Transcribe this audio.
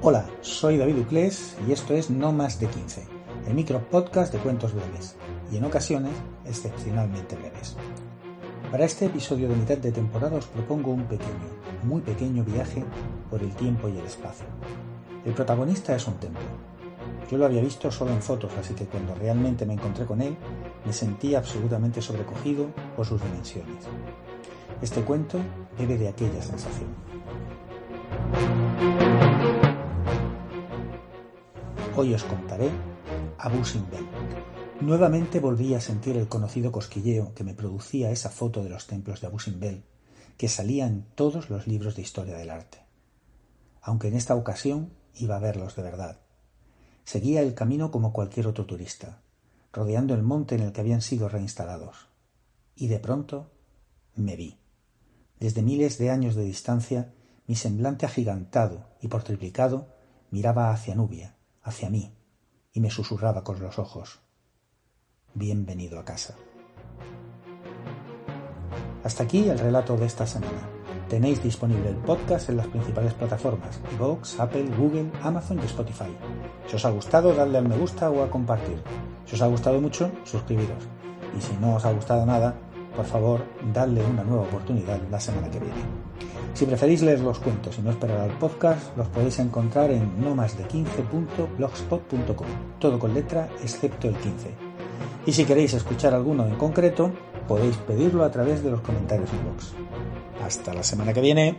Hola, soy David Uclés y esto es No Más de 15, el micro podcast de cuentos breves y en ocasiones excepcionalmente breves. Para este episodio de mitad de temporada os propongo un pequeño, muy pequeño viaje por el tiempo y el espacio. El protagonista es un templo. Yo lo había visto solo en fotos, así que cuando realmente me encontré con él, me sentí absolutamente sobrecogido por sus dimensiones. Este cuento bebe de aquella sensación. Hoy os contaré Abu Simbel. Nuevamente volví a sentir el conocido cosquilleo que me producía esa foto de los templos de Abu Simbel, que salía en todos los libros de historia del arte. Aunque en esta ocasión iba a verlos de verdad. Seguía el camino como cualquier otro turista, rodeando el monte en el que habían sido reinstalados. Y de pronto me vi. Desde miles de años de distancia, mi semblante agigantado y por triplicado miraba hacia Nubia, hacia mí y me susurraba con los ojos. Bienvenido a casa. Hasta aquí el relato de esta semana. Tenéis disponible el podcast en las principales plataformas, Vox, Apple, Google, Amazon y Spotify. Si os ha gustado, dadle al me gusta o a compartir. Si os ha gustado mucho, suscribiros. Y si no os ha gustado nada, por favor, dadle una nueva oportunidad la semana que viene. Si preferís leer los cuentos y no esperar al podcast, los podéis encontrar en no más de 15.blogspot.com, todo con letra excepto el 15. Y si queréis escuchar alguno en concreto, podéis pedirlo a través de los comentarios en box. Hasta la semana que viene.